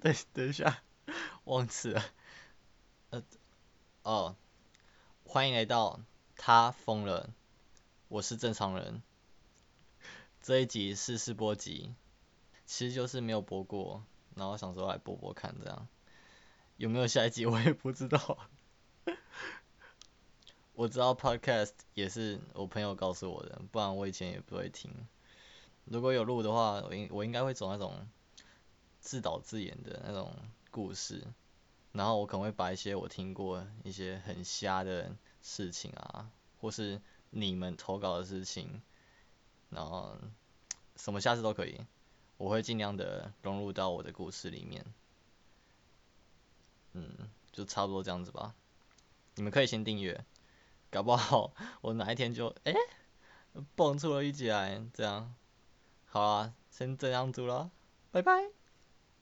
等等一下，忘词了。呃，哦，欢迎来到他疯了，我是正常人。这一集是试播集，其实就是没有播过，然后想说来播播看，这样有没有下一集我也不知道。我知道 podcast 也是我朋友告诉我的，不然我以前也不会听。如果有录的话，我应我应该会走那种自导自演的那种故事，然后我可能会把一些我听过一些很瞎的事情啊，或是你们投稿的事情，然后什么下次都可以，我会尽量的融入到我的故事里面。嗯，就差不多这样子吧。你们可以先订阅，搞不好我哪一天就诶蹦出了一集来，这样。好啊，先这样子了，拜拜。